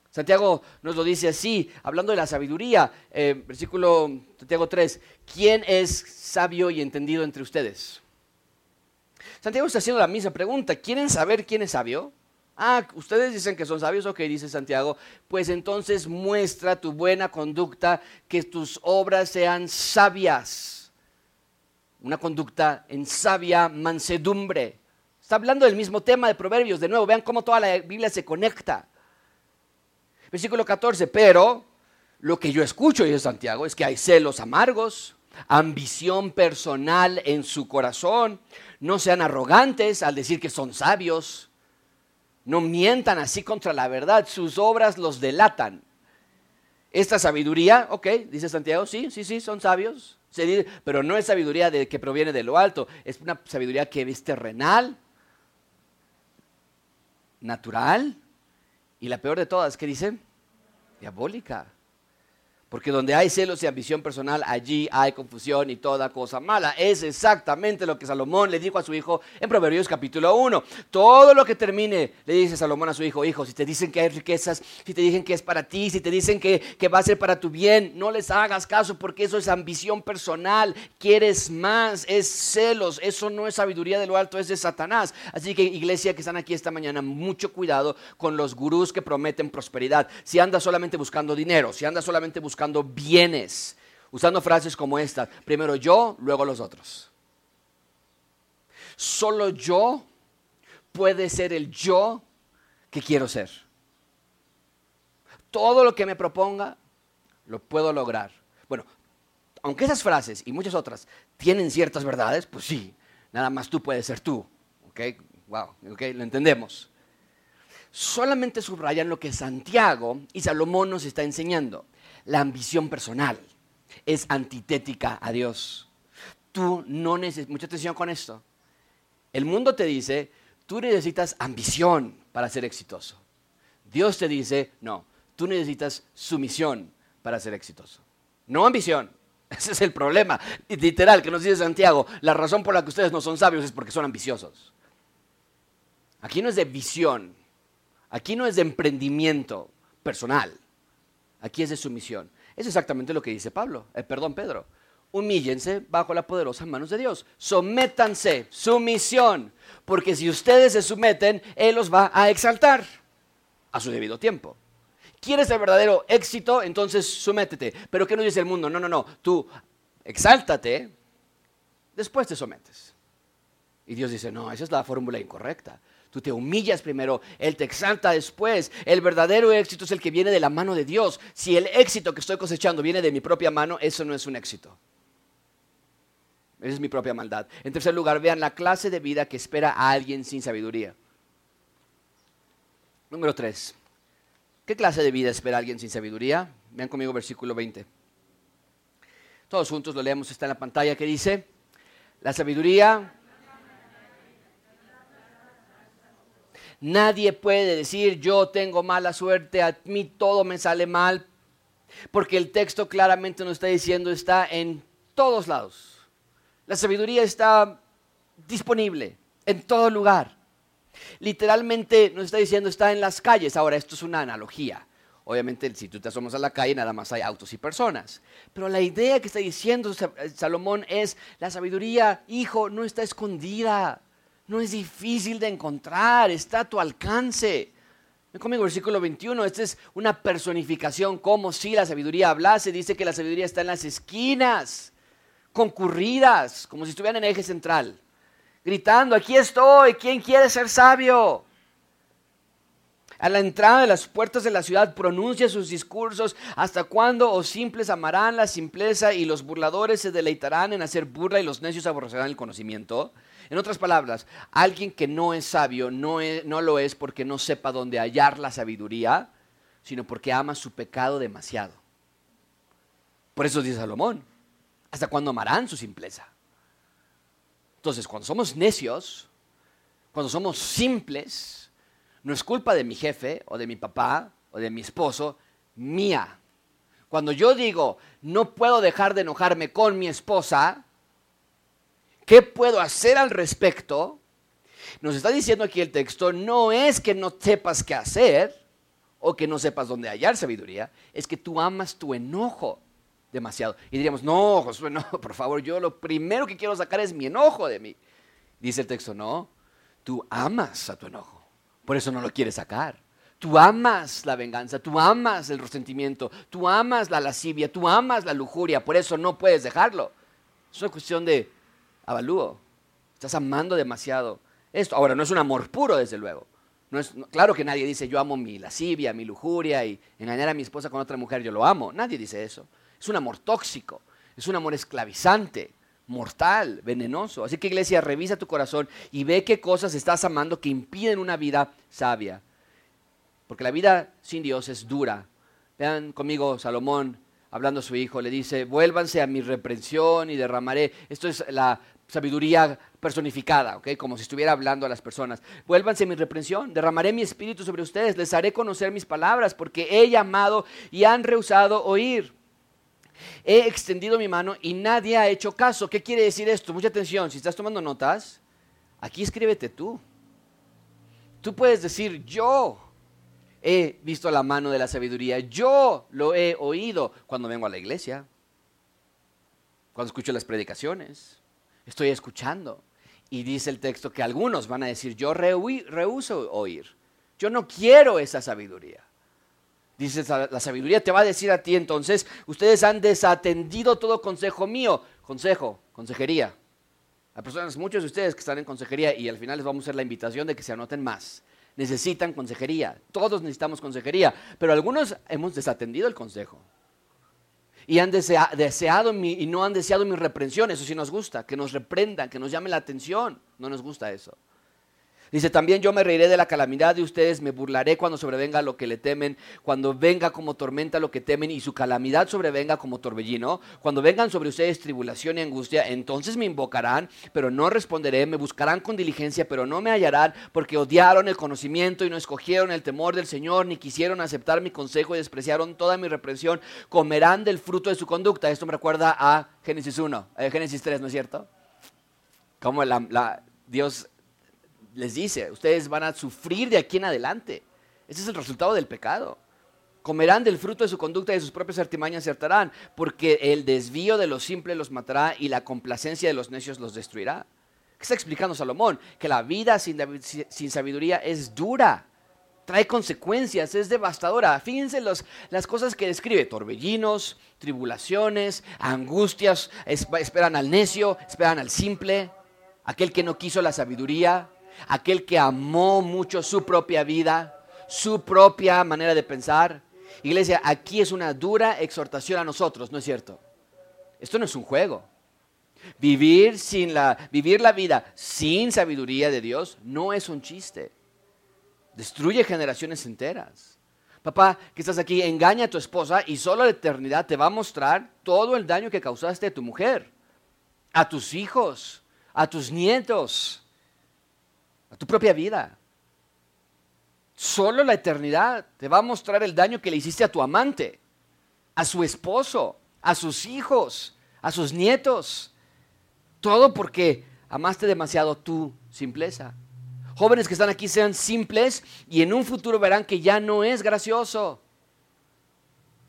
Santiago nos lo dice así, hablando de la sabiduría, eh, versículo Santiago 3, ¿quién es sabio y entendido entre ustedes? Santiago está haciendo la misma pregunta, ¿quieren saber quién es sabio? Ah, ustedes dicen que son sabios, ok, dice Santiago, pues entonces muestra tu buena conducta, que tus obras sean sabias. Una conducta en sabia mansedumbre. Está hablando del mismo tema de Proverbios, de nuevo, vean cómo toda la Biblia se conecta. Versículo 14, pero lo que yo escucho, dice Santiago, es que hay celos amargos, ambición personal en su corazón, no sean arrogantes al decir que son sabios no mientan así contra la verdad, sus obras los delatan. Esta sabiduría, ok, dice Santiago, sí, sí, sí, son sabios, pero no es sabiduría de, que proviene de lo alto, es una sabiduría que es terrenal, natural, y la peor de todas, ¿qué dicen? Diabólica. Porque donde hay celos y ambición personal, allí hay confusión y toda cosa mala. Es exactamente lo que Salomón le dijo a su hijo en Proverbios capítulo 1. Todo lo que termine, le dice Salomón a su hijo, hijo, si te dicen que hay riquezas, si te dicen que es para ti, si te dicen que, que va a ser para tu bien, no les hagas caso porque eso es ambición personal. Quieres más, es celos. Eso no es sabiduría de lo alto, es de Satanás. Así que iglesia que están aquí esta mañana, mucho cuidado con los gurús que prometen prosperidad. Si andas solamente buscando dinero, si andas solamente buscando buscando bienes, usando frases como esta, primero yo, luego los otros. Solo yo puede ser el yo que quiero ser. Todo lo que me proponga, lo puedo lograr. Bueno, aunque esas frases y muchas otras tienen ciertas verdades, pues sí, nada más tú puedes ser tú. ¿Ok? Wow, ¿ok? Lo entendemos. Solamente subrayan lo que Santiago y Salomón nos está enseñando la ambición personal. Es antitética a Dios. Tú no necesitas, mucha atención con esto. El mundo te dice, tú necesitas ambición para ser exitoso. Dios te dice, no, tú necesitas sumisión para ser exitoso. No ambición. Ese es el problema. Literal, que nos dice Santiago, la razón por la que ustedes no son sabios es porque son ambiciosos. Aquí no es de visión, aquí no es de emprendimiento personal. Aquí es de sumisión. Es exactamente lo que dice Pablo, eh, perdón, Pedro. humíllense bajo la poderosa manos de Dios. Sométanse, sumisión, porque si ustedes se someten, Él los va a exaltar a su debido tiempo. ¿Quieres el verdadero éxito? Entonces sométete. Pero ¿qué nos dice el mundo? No, no, no. Tú exáltate, después te sometes. Y Dios dice, no, esa es la fórmula incorrecta. Tú te humillas primero, Él te exalta después. El verdadero éxito es el que viene de la mano de Dios. Si el éxito que estoy cosechando viene de mi propia mano, eso no es un éxito. Esa es mi propia maldad. En tercer lugar, vean la clase de vida que espera a alguien sin sabiduría. Número tres. ¿Qué clase de vida espera alguien sin sabiduría? Vean conmigo versículo 20. Todos juntos lo leemos, está en la pantalla que dice, la sabiduría... Nadie puede decir yo tengo mala suerte, a mí todo me sale mal, porque el texto claramente nos está diciendo está en todos lados. La sabiduría está disponible en todo lugar. Literalmente nos está diciendo está en las calles. Ahora, esto es una analogía. Obviamente, si tú te asomas a la calle, nada más hay autos y personas. Pero la idea que está diciendo Salomón es, la sabiduría, hijo, no está escondida. No es difícil de encontrar, está a tu alcance. Ven conmigo, versículo 21, esta es una personificación, como si la sabiduría hablase. Dice que la sabiduría está en las esquinas concurridas, como si estuvieran en eje central, gritando, aquí estoy, ¿quién quiere ser sabio? A la entrada de las puertas de la ciudad pronuncia sus discursos. ¿Hasta cuándo, os simples, amarán la simpleza y los burladores se deleitarán en hacer burla y los necios aborrecerán el conocimiento? En otras palabras, alguien que no es sabio no, lo es porque no sepa dónde hallar la sabiduría, sino porque ama su pecado demasiado. Por eso dice Salomón, ¿Hasta cuándo amarán su simpleza? Entonces, cuando somos necios, cuando somos simples, no es culpa de mi jefe o de mi papá o de mi esposo, mía. Cuando yo digo, no puedo dejar de enojarme con mi esposa, ¿qué puedo hacer al respecto? Nos está diciendo aquí el texto, no es que no sepas qué hacer o que no sepas dónde hallar sabiduría, es que tú amas tu enojo demasiado. Y diríamos, no, Josué, no, por favor, yo lo primero que quiero sacar es mi enojo de mí. Dice el texto, no, tú amas a tu enojo, por eso no lo quieres sacar. Tú amas la venganza, tú amas el resentimiento, tú amas la lascivia, tú amas la lujuria, por eso no puedes dejarlo. Es una cuestión de avalúo. Estás amando demasiado esto. Ahora, no es un amor puro, desde luego. No es, claro que nadie dice yo amo mi lascivia, mi lujuria y engañar a mi esposa con otra mujer, yo lo amo. Nadie dice eso. Es un amor tóxico, es un amor esclavizante, mortal, venenoso. Así que iglesia, revisa tu corazón y ve qué cosas estás amando que impiden una vida sabia. Porque la vida sin Dios es dura. Vean conmigo Salomón hablando a su hijo, le dice, vuélvanse a mi reprensión y derramaré. Esto es la sabiduría personificada, ¿ok? Como si estuviera hablando a las personas. Vuélvanse a mi reprensión, derramaré mi espíritu sobre ustedes, les haré conocer mis palabras, porque he llamado y han rehusado oír. He extendido mi mano y nadie ha hecho caso. ¿Qué quiere decir esto? Mucha atención, si estás tomando notas, aquí escríbete tú. Tú puedes decir, yo he visto la mano de la sabiduría, yo lo he oído cuando vengo a la iglesia, cuando escucho las predicaciones, estoy escuchando. Y dice el texto que algunos van a decir, yo rehuso oír, yo no quiero esa sabiduría. Dice la sabiduría, te va a decir a ti entonces, ustedes han desatendido todo consejo mío. Consejo, consejería. Hay personas, muchos de ustedes que están en consejería y al final les vamos a hacer la invitación de que se anoten más. Necesitan consejería, todos necesitamos consejería, pero algunos hemos desatendido el consejo. Y han deseado mi, y no han deseado mi reprensión, eso sí nos gusta, que nos reprendan, que nos llamen la atención, no nos gusta eso. Dice, también yo me reiré de la calamidad de ustedes, me burlaré cuando sobrevenga lo que le temen, cuando venga como tormenta lo que temen y su calamidad sobrevenga como torbellino, cuando vengan sobre ustedes tribulación y angustia, entonces me invocarán, pero no responderé, me buscarán con diligencia, pero no me hallarán, porque odiaron el conocimiento y no escogieron el temor del Señor, ni quisieron aceptar mi consejo y despreciaron toda mi reprensión, comerán del fruto de su conducta. Esto me recuerda a Génesis 1, eh, Génesis 3, ¿no es cierto? Como la, Dios les dice, ustedes van a sufrir de aquí en adelante. Ese es el resultado del pecado. Comerán del fruto de su conducta y de sus propias artimañas se porque el desvío de los simples los matará y la complacencia de los necios los destruirá. ¿Qué está explicando Salomón? Que la vida sin, sin sabiduría es dura trae consecuencias, es devastadora. Fíjense las cosas que describe, torbellinos, tribulaciones, angustias, esperan al necio, esperan al simple, aquel que no quiso la sabiduría, aquel que amó mucho su propia vida, su propia manera de pensar. Iglesia, aquí es una dura exhortación a nosotros, ¿no es cierto? Esto no es un juego. Vivir, sin la, vivir la vida sin sabiduría de Dios no es un chiste. Destruye generaciones enteras. Papá, que estás aquí, engaña a tu esposa y solo la eternidad te va a mostrar todo el daño que causaste a tu mujer, a tus hijos, a tus nietos, a tu propia vida. Solo la eternidad te va a mostrar el daño que le hiciste a tu amante, a su esposo, a sus hijos, a sus nietos. Todo porque amaste demasiado tu simpleza jóvenes que están aquí sean simples y en un futuro verán que ya no es gracioso.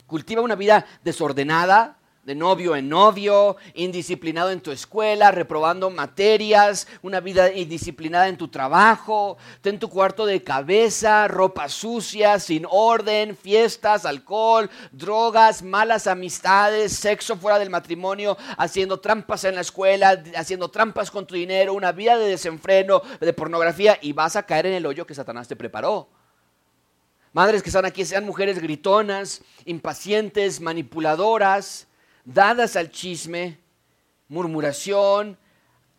Cultiva una vida desordenada, de novio en novio, indisciplinado en tu escuela, reprobando materias, una vida indisciplinada en tu trabajo, ten tu cuarto de cabeza, ropa sucia, sin orden, fiestas, alcohol, drogas, malas amistades, sexo fuera del matrimonio, haciendo trampas en la escuela, haciendo trampas con tu dinero, una vida de desenfreno, de pornografía y vas a caer en el hoyo que Satanás te preparó. Madres que están aquí sean mujeres gritonas, impacientes, manipuladoras, dadas al chisme, murmuración,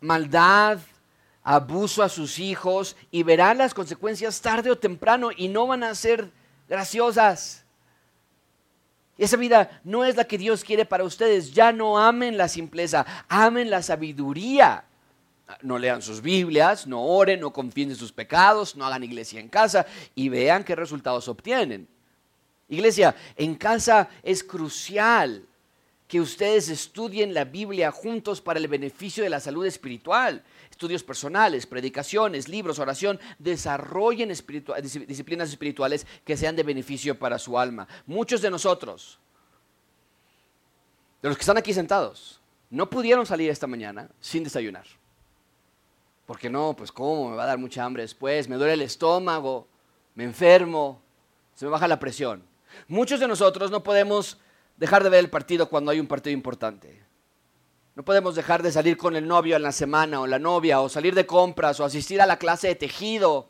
maldad, abuso a sus hijos y verán las consecuencias tarde o temprano y no van a ser graciosas. Esa vida no es la que Dios quiere para ustedes. Ya no amen la simpleza, amen la sabiduría. No lean sus Biblias, no oren, no confíen en sus pecados, no hagan iglesia en casa y vean qué resultados obtienen. Iglesia, en casa es crucial que ustedes estudien la Biblia juntos para el beneficio de la salud espiritual. Estudios personales, predicaciones, libros, oración, desarrollen disciplinas espirituales que sean de beneficio para su alma. Muchos de nosotros, de los que están aquí sentados, no pudieron salir esta mañana sin desayunar. Porque no, pues cómo, me va a dar mucha hambre después, me duele el estómago, me enfermo, se me baja la presión. Muchos de nosotros no podemos dejar de ver el partido cuando hay un partido importante. No podemos dejar de salir con el novio en la semana o la novia o salir de compras o asistir a la clase de tejido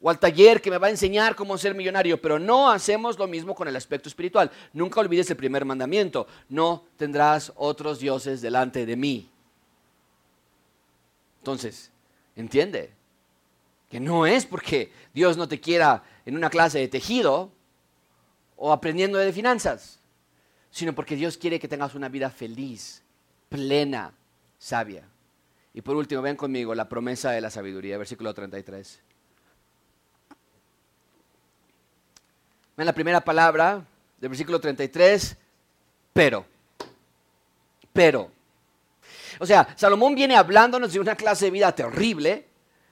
o al taller que me va a enseñar cómo ser millonario, pero no hacemos lo mismo con el aspecto espiritual. Nunca olvides el primer mandamiento, no tendrás otros dioses delante de mí. Entonces, entiende que no es porque Dios no te quiera en una clase de tejido o aprendiendo de finanzas sino porque Dios quiere que tengas una vida feliz, plena, sabia. Y por último, ven conmigo la promesa de la sabiduría, versículo 33. Ven la primera palabra del versículo 33, pero. Pero. O sea, Salomón viene hablándonos de una clase de vida terrible,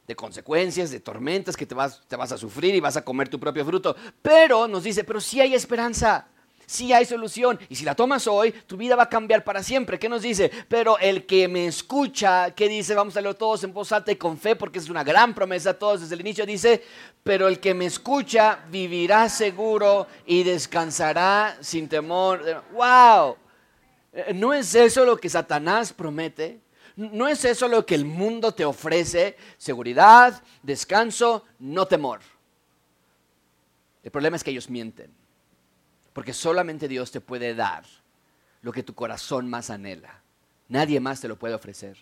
de consecuencias, de tormentas que te vas, te vas a sufrir y vas a comer tu propio fruto. Pero nos dice, pero sí hay esperanza sí hay solución. Y si la tomas hoy, tu vida va a cambiar para siempre. ¿Qué nos dice? Pero el que me escucha, ¿qué dice? Vamos a leerlo todos en voz alta y con fe, porque es una gran promesa. Todos desde el inicio dice, pero el que me escucha vivirá seguro y descansará sin temor. ¡Wow! Eh, ¿No es eso lo que Satanás promete? ¿No es eso lo que el mundo te ofrece? Seguridad, descanso, no temor. El problema es que ellos mienten. Porque solamente Dios te puede dar lo que tu corazón más anhela. Nadie más te lo puede ofrecer.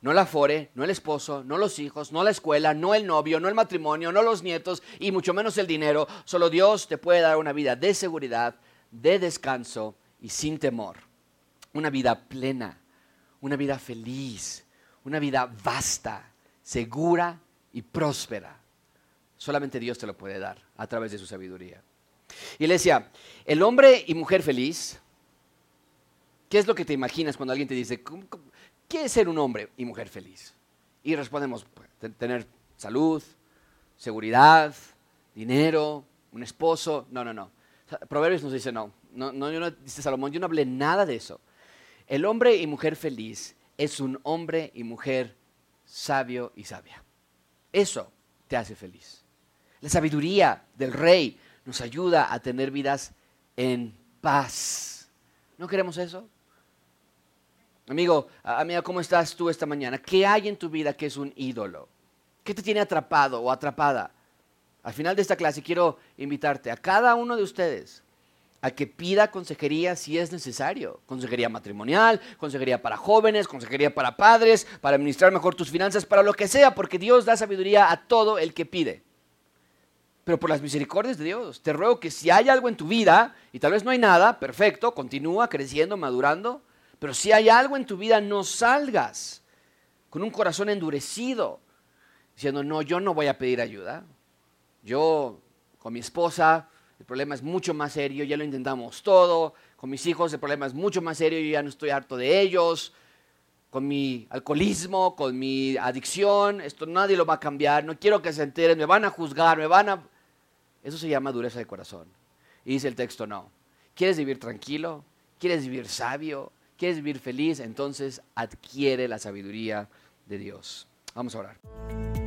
No la fore, no el esposo, no los hijos, no la escuela, no el novio, no el matrimonio, no los nietos y mucho menos el dinero. Solo Dios te puede dar una vida de seguridad, de descanso y sin temor. Una vida plena, una vida feliz, una vida vasta, segura y próspera. Solamente Dios te lo puede dar a través de su sabiduría. Iglesia, el hombre y mujer feliz, ¿qué es lo que te imaginas cuando alguien te dice, ¿qué es ser un hombre y mujer feliz? Y respondemos, pues, tener salud, seguridad, dinero, un esposo. No, no, no. Proverbios nos dice, no, no, no, dice Salomón, yo no hablé nada de eso. El hombre y mujer feliz es un hombre y mujer sabio y sabia. Eso te hace feliz. La sabiduría del rey nos ayuda a tener vidas en paz. ¿No queremos eso? Amigo, amiga, ¿cómo estás tú esta mañana? ¿Qué hay en tu vida que es un ídolo? ¿Qué te tiene atrapado o atrapada? Al final de esta clase quiero invitarte a cada uno de ustedes a que pida consejería si es necesario. Consejería matrimonial, consejería para jóvenes, consejería para padres, para administrar mejor tus finanzas, para lo que sea, porque Dios da sabiduría a todo el que pide. Pero por las misericordias de Dios, te ruego que si hay algo en tu vida, y tal vez no hay nada, perfecto, continúa creciendo, madurando, pero si hay algo en tu vida, no salgas con un corazón endurecido, diciendo, no, yo no voy a pedir ayuda. Yo, con mi esposa, el problema es mucho más serio, ya lo intentamos todo. Con mis hijos el problema es mucho más serio, yo ya no estoy harto de ellos. Con mi alcoholismo, con mi adicción, esto nadie lo va a cambiar, no quiero que se enteren, me van a juzgar, me van a... Eso se llama dureza de corazón. Y dice el texto, no. ¿Quieres vivir tranquilo? ¿Quieres vivir sabio? ¿Quieres vivir feliz? Entonces adquiere la sabiduría de Dios. Vamos a orar.